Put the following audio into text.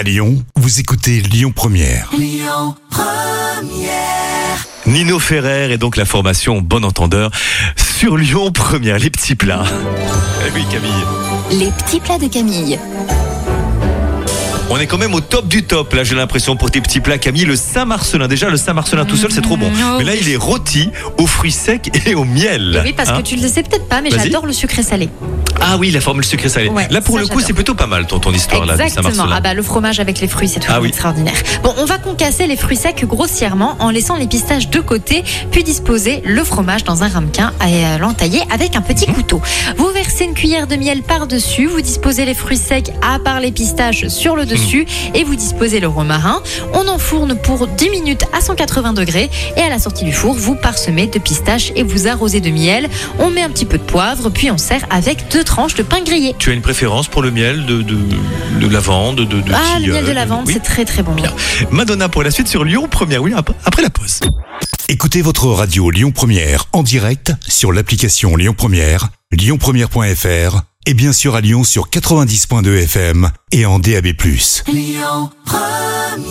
À Lyon, vous écoutez Lyon Première. Nino Ferrer et donc la formation Bon Entendeur sur Lyon Première, les petits plats. Eh oui Camille, Les petits plats de Camille. on est quand même au top du top là j'ai l'impression pour tes petits plats Camille. Le Saint-Marcelin, déjà le Saint-Marcelin tout seul c'est trop bon. Mmh, oh Mais là il est rôti aux fruits secs et au miel. Oui, parce Hein que tu le sais peut-être pas, mais j'adore le sucré salé. Ah oui la formule sucré salé. Ouais, là pour ça, le coup c'est plutôt pas mal ton, ton histoire là du Exactement. Ah bah le fromage avec les fruits, c'est toujours Ah oui. extraordinaire. Bon, on va concasser les fruits secs grossièrement en laissant les pistaches de côté, puis disposer le fromage dans un ramequin et euh, l'entailler avec un petit couteau. Vous versez une cuillère de miel par-dessus, vous disposez les fruits secs à part les pistaches sur le dessus et vous disposez le romarin. On enfourne pour 10 minutes à 180 degrés et à la sortie du four, vous parsemez de pistaches et vous arrosez de miel. On met un petit peu de poivre, puis on sert avec deux tranches de pain grillé. Tu as une préférence pour le miel de, de, de lavande, de, de Ah, le miel de lavande, oui. c'est très très bon. Bien. Madonna pour la suite sur Lyon Première, oui, ap- après la pause. Écoutez votre radio Lyon Première en direct sur l'application Lyon Première, lyonpremière.fr et bien sûr à Lyon sur 90.2 FM et en DAB+. Lyon Première